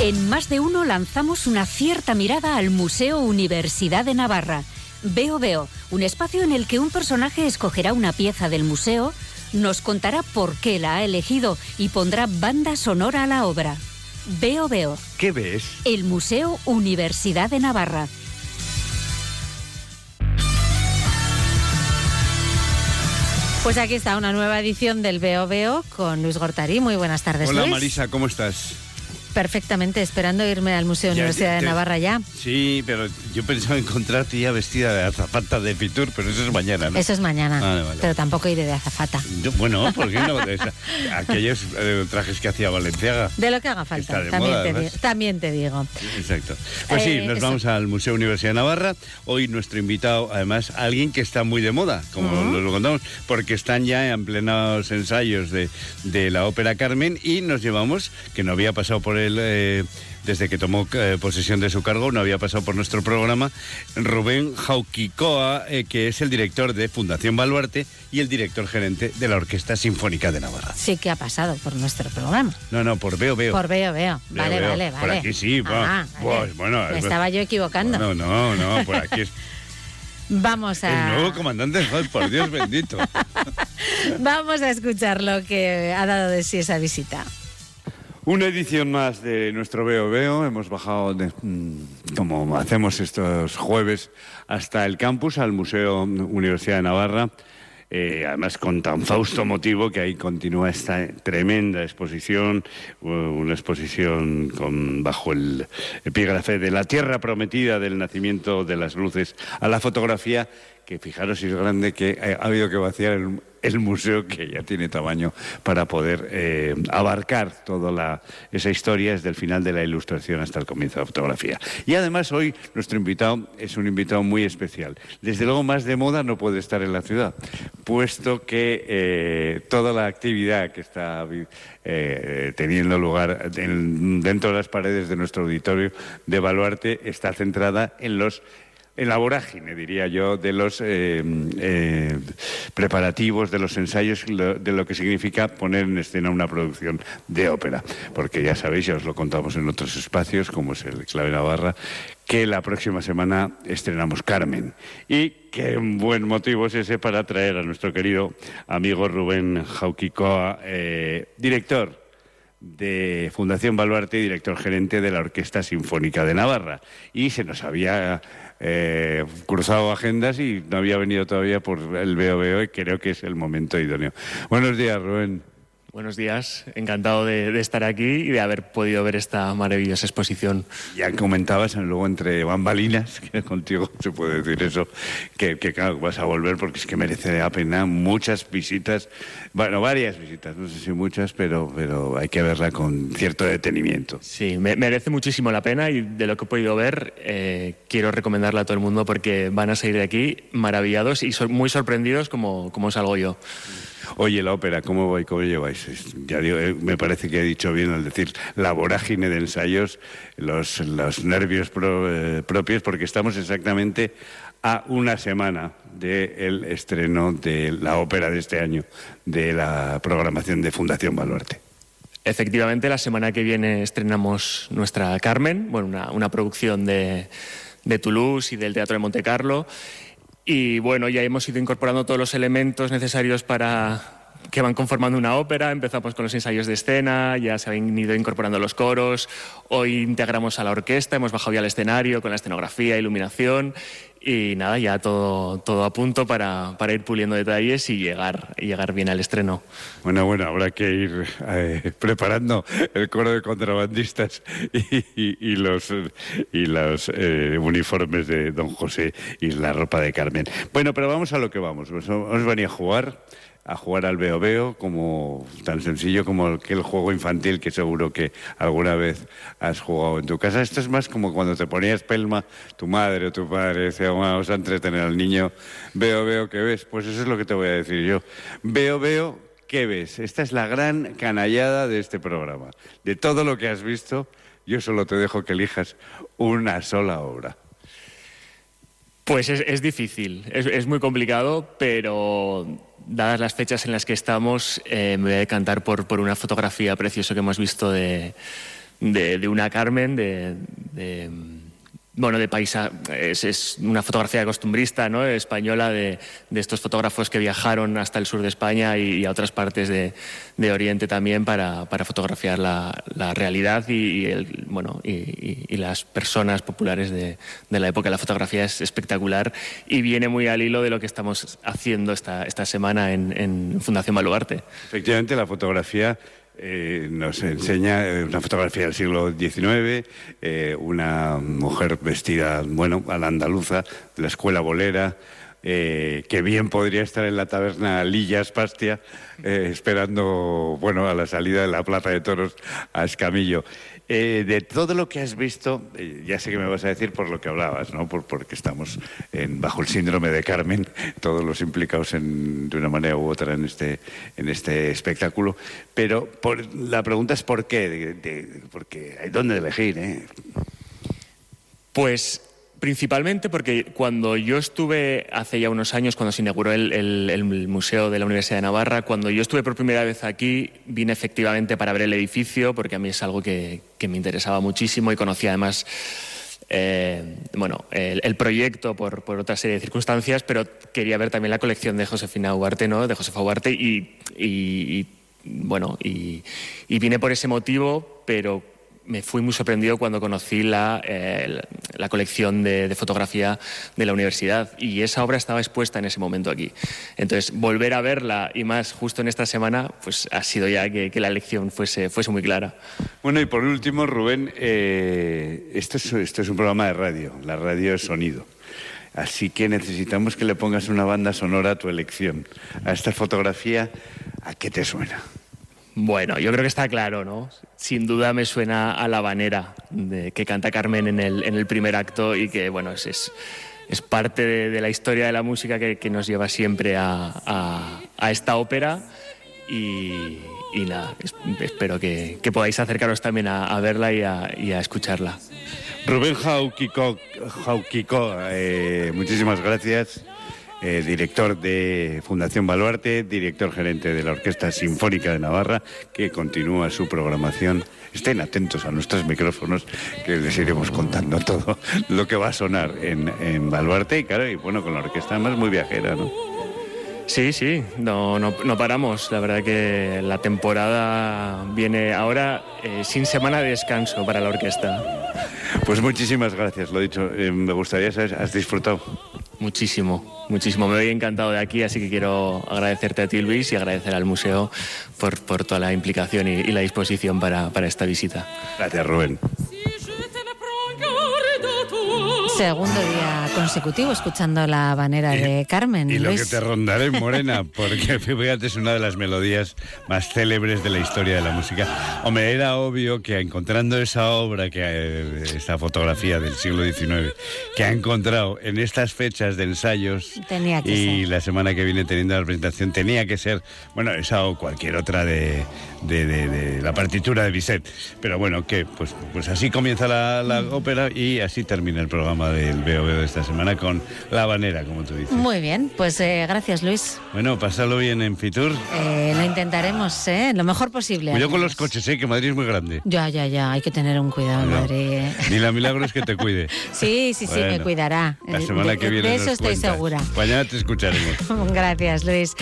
En más de uno lanzamos una cierta mirada al Museo Universidad de Navarra. Veo Veo, un espacio en el que un personaje escogerá una pieza del museo, nos contará por qué la ha elegido y pondrá banda sonora a la obra. Veo Veo. ¿Qué ves? El Museo Universidad de Navarra. Pues aquí está una nueva edición del Veo Veo con Luis Gortarí. Muy buenas tardes, Hola Luis. Marisa, ¿cómo estás? Perfectamente, esperando irme al Museo Ya, Universidad de Navarra ya. Sí, pero yo pensaba encontrarte ya vestida de azafata de Fitur, pero eso es mañana, ¿no? Eso es mañana, Vale, vale. pero tampoco iré de azafata. Yo- bueno, ¿por qué no? Aquellos eh, trajes que hacía Valenciaga. De lo que haga falta, también, moda, te también digo. Exacto. Pues sí, Eh, nos eso. vamos al Museo Universidad de Navarra. Hoy nuestro invitado, además, alguien que está muy de moda, como lo, lo contamos, porque están ya en plenos ensayos de, de la ópera Carmen y nos llevamos, que no había pasado por él eh, desde que tomó eh, posesión de su cargo, no había pasado por nuestro programa, Rubén Jauquicoa, eh, que es el director de Fundación Baluarte y el director gerente de la Orquesta Sinfónica de Navarra. Sí que ha pasado por nuestro programa. No, no, por Veo Veo. Por Veo Veo. Vale, veo. vale, Por vale. aquí sí, va. Ah, vale. bueno, Me es- estaba yo equivocando. No, no, no, por aquí es Vamos el a... nuevo comandante, por Dios bendito. Vamos a escuchar lo que ha dado de sí esa visita. Una edición más de nuestro Veo Veo. Hemos bajado, de- mm, como hacemos estos jueves, hasta el campus, al Museo Universidad de Navarra. Eh, además, con tan fausto motivo que ahí continúa esta tremenda exposición, una exposición con, bajo el epígrafe de la tierra prometida del nacimiento de las luces a la fotografía, que fijaros si es grande que eh, ha habido que vaciar el, el museo que ya tiene tamaño para poder eh, abarcar toda la, esa historia desde el final de la ilustración hasta el comienzo de la fotografía. Y además hoy nuestro invitado es un invitado muy especial. Desde luego más de moda no puede estar en la ciudad, puesto que eh, toda la actividad que está eh, teniendo lugar en- dentro de las paredes de nuestro auditorio de Baluarte está centrada en los en la vorágine, diría yo, de los eh, eh, preparativos, de los ensayos, de lo que significa poner en escena una producción de ópera. Porque ya sabéis, ya os lo contamos en otros espacios, como es el Clave Navarra, que la próxima semana estrenamos Carmen. Y qué buen motivo es ese para traer a nuestro querido amigo Rubén Jauquicoa, eh, director de Fundación Baluarte y director gerente de la Orquesta Sinfónica de Navarra. Y se nos había eh, cruzado agendas y no había venido todavía por el VOVO y creo que es el momento idóneo. Buenos días, Rubén. Buenos días, encantado de, de estar aquí y de haber podido ver esta maravillosa exposición. Ya comentabas luego entre bambalinas, que contigo se puede decir eso, que, que claro, vas a volver porque es que merece la pena muchas visitas, bueno, varias visitas, no sé si muchas, pero, pero hay que verla con cierto detenimiento. Sí, me- merece muchísimo la pena y de lo que he podido ver eh, quiero recomendarla a todo el mundo porque van a salir de aquí maravillados y muy sorprendidos como, como salgo yo. Oye, la ópera, ¿cómo voy? ¿Cómo lleváis? Ya digo, eh, me parece que he dicho bien al decir la vorágine de ensayos, los, nervios eh, propios, porque estamos exactamente a una semana del estreno de la ópera de este año, de la programación de Fundación Baluarte. Efectivamente, la semana que viene estrenamos nuestra Carmen, bueno, una, producción de, de Toulouse y del Teatro de Monte Carlo. Y bueno, ya hemos ido incorporando todos los elementos necesarios para que van conformando una ópera. Empezamos con los ensayos de escena, ya se han ido incorporando los coros. Hoy integramos a la orquesta, hemos bajado ya al escenario con la escenografía, iluminación. Y nada, ya todo, todo a punto para, para ir puliendo detalles y llegar, y llegar bien al estreno. Bueno, bueno, habrá que ir eh, preparando el coro de contrabandistas y, y- y los, y los eh, uniformes de Don José y la ropa de Carmen. Bueno, pero vamos a lo que vamos. Os, os venía a jugar, a jugar al veo veo, como tan sencillo como aquel juego infantil que seguro que alguna vez has jugado en tu casa. Esto es más como cuando te ponías pelma, tu madre o tu padre decía, vamos a entretener al niño. Veo, veo, ¿qué ves? Pues eso es lo que te voy a decir yo. Veo, veo, ¿qué ves? Esta es la gran canallada de este programa. De todo lo que has visto, yo solo te dejo que elijas una sola obra. Pues es, es difícil, es, es muy complicado, pero dadas las fechas en las que estamos, eh, me voy a decantar por, por una fotografía preciosa que hemos visto de, de, una Carmen, de bueno, de paisa, es, una fotografía costumbrista, ¿no? Española de, estos fotógrafos que viajaron hasta el sur de España y, a otras partes de, Oriente también para, fotografiar la, realidad y, el, bueno, y, las personas populares de, la época. La fotografía es espectacular y viene muy al hilo de lo que estamos haciendo esta, esta semana en, en Fundación Baluarte. Efectivamente, la fotografía eh, nos enseña eh, una fotografía del siglo XIX, eh, una mujer vestida, bueno, a la andaluza, de la escuela bolera, que bien podría estar en la taberna Lillas Pastia, esperando, bueno, a la salida de la Plaza de Toros a Escamillo. Eh, de todo lo que has visto, eh, ya sé que me vas a decir por lo que hablabas, ¿no? Por, porque estamos en, bajo el síndrome de Carmen, todos los implicados en, de una manera u otra en este, en este espectáculo. Pero por, la pregunta es por qué, porque hay dónde elegir, ¿eh? Pues Principalmente porque cuando yo estuve hace ya unos años, cuando se inauguró el, Museo de la Universidad de Navarra, cuando yo estuve por primera vez aquí, vine efectivamente para ver el edificio, porque a mí es algo que, me interesaba muchísimo y conocía además eh, bueno, el, proyecto por, otra serie de circunstancias, pero quería ver también la colección de Josefina Huarte, ¿no? de Josefa Huarte, y, bueno, y, y, vine por ese motivo, pero me fui muy sorprendido cuando conocí la, eh, la colección de, fotografía de la universidad y esa obra estaba expuesta en ese momento aquí. Entonces, volver a verla y más justo en esta semana, pues ha sido ya que, la elección fuese, fuese muy clara. Bueno, y por último, Rubén, eh, esto, es, esto es un programa de radio, la radio es sonido. Así que necesitamos que le pongas una banda sonora a tu elección. A esta fotografía, ¿a qué te suena? Bueno, yo creo que está claro, ¿no? Sin duda me suena a la banera de, que canta Carmen en el, en el, primer acto y que, bueno, es, es, parte de, la historia de la música que, que nos lleva siempre a, a, esta ópera y, nada, espero que, que, podáis acercaros también a, verla y a, a escucharla. Rubén Jauquico, Jauquico eh, muchísimas gracias. Eh, director de Fundación Baluarte, director gerente de la Orquesta Sinfónica de Navarra, que continúa su programación. Estén atentos a nuestros micrófonos, que les iremos contando todo lo que va a sonar en, en Baluarte y, claro, y bueno, con la orquesta más muy viajera, ¿no? Sí, sí, no, no, no, paramos. La verdad que la temporada viene ahora eh, sin semana de descanso para la orquesta. Pues muchísimas gracias, lo dicho. Eh, me gustaría saber, ¿has disfrutado? Muchísimo, muchísimo. Me voy encantado de aquí, así que quiero agradecerte a ti, Luis, y agradecer al museo por, por toda la implicación y, y la disposición para, para esta visita. Gracias, Rubén. Segundo día consecutivo escuchando la banera de Carmen. Y lo que te rondaré, Morena, porque fíjate, es una de las melodías más célebres de la historia de la música. Hombre, era obvio que encontrando esa obra, que eh, esta fotografía del siglo XIX, que ha encontrado en estas fechas de ensayos tenía que y la semana que viene teniendo la presentación, tenía que ser, bueno, esa o cualquier otra de, de, la partitura de Bizet. Pero bueno, que pues, pues así comienza la, la ópera y así termina el programa del veo de esta semana con La Banera, como tú dices. Muy bien, pues eh, gracias Luis. Bueno, pásalo bien en Fitur. Eh, lo intentaremos, ¿eh? Lo mejor posible. Cuidado con los coches, ¿eh? Que Madrid es muy grande. Ya, ya, ya, hay que tener un cuidado en Madrid. Ni la milagro es que te cuide. sí, sí, sí, me cuidará. La semana que viene. De eso estoy segura. Mañana te escucharemos. gracias, Luis.